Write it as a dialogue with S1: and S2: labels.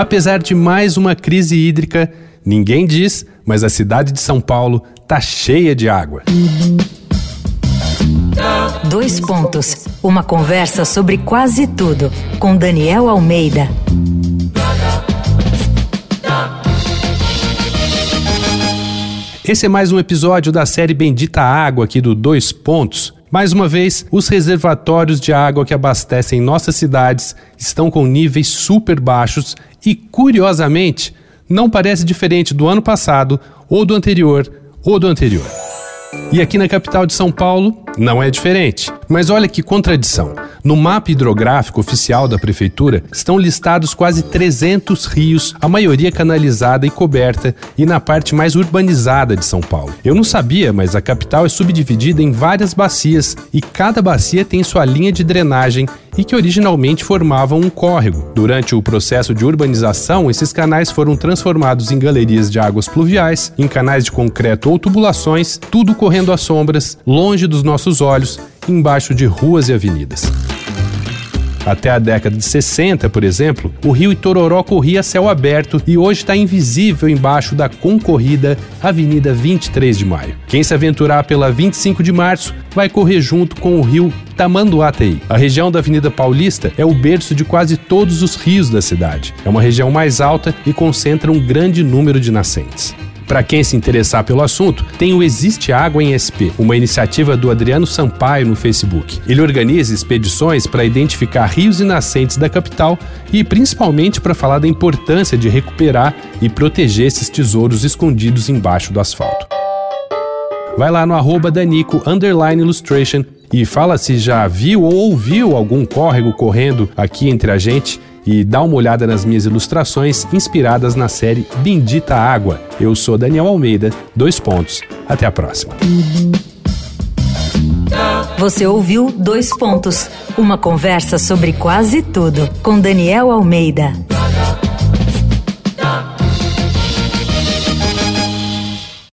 S1: Apesar de mais uma crise hídrica, ninguém diz, mas a cidade de São Paulo tá cheia de água.
S2: Dois pontos. Uma conversa sobre quase tudo com Daniel Almeida.
S1: Esse é mais um episódio da série Bendita Água aqui do Dois Pontos. Mais uma vez, os reservatórios de água que abastecem nossas cidades estão com níveis super baixos e, curiosamente, não parece diferente do ano passado, ou do anterior, ou do anterior. E aqui na capital de São Paulo, não é diferente. Mas olha que contradição. No mapa hidrográfico oficial da prefeitura estão listados quase 300 rios, a maioria canalizada e coberta, e na parte mais urbanizada de São Paulo. Eu não sabia, mas a capital é subdividida em várias bacias e cada bacia tem sua linha de drenagem e que originalmente formavam um córrego. Durante o processo de urbanização, esses canais foram transformados em galerias de águas pluviais, em canais de concreto ou tubulações, tudo correndo às sombras, longe dos nossos olhos, embaixo de ruas e avenidas. Até a década de 60, por exemplo, o rio Itororó corria a céu aberto e hoje está invisível embaixo da concorrida Avenida 23 de Maio. Quem se aventurar pela 25 de março vai correr junto com o rio Tamanduateí. A região da Avenida Paulista é o berço de quase todos os rios da cidade. É uma região mais alta e concentra um grande número de nascentes. Para quem se interessar pelo assunto, tem o Existe Água em SP, uma iniciativa do Adriano Sampaio no Facebook. Ele organiza expedições para identificar rios e nascentes da capital e principalmente para falar da importância de recuperar e proteger esses tesouros escondidos embaixo do asfalto. Vai lá no arroba Danico Illustration e fala se já viu ou ouviu algum córrego correndo aqui entre a gente e dá uma olhada nas minhas ilustrações inspiradas na série Bendita Água. Eu sou Daniel Almeida, dois pontos. Até a próxima.
S2: Você ouviu Dois Pontos, uma conversa sobre quase tudo com Daniel Almeida.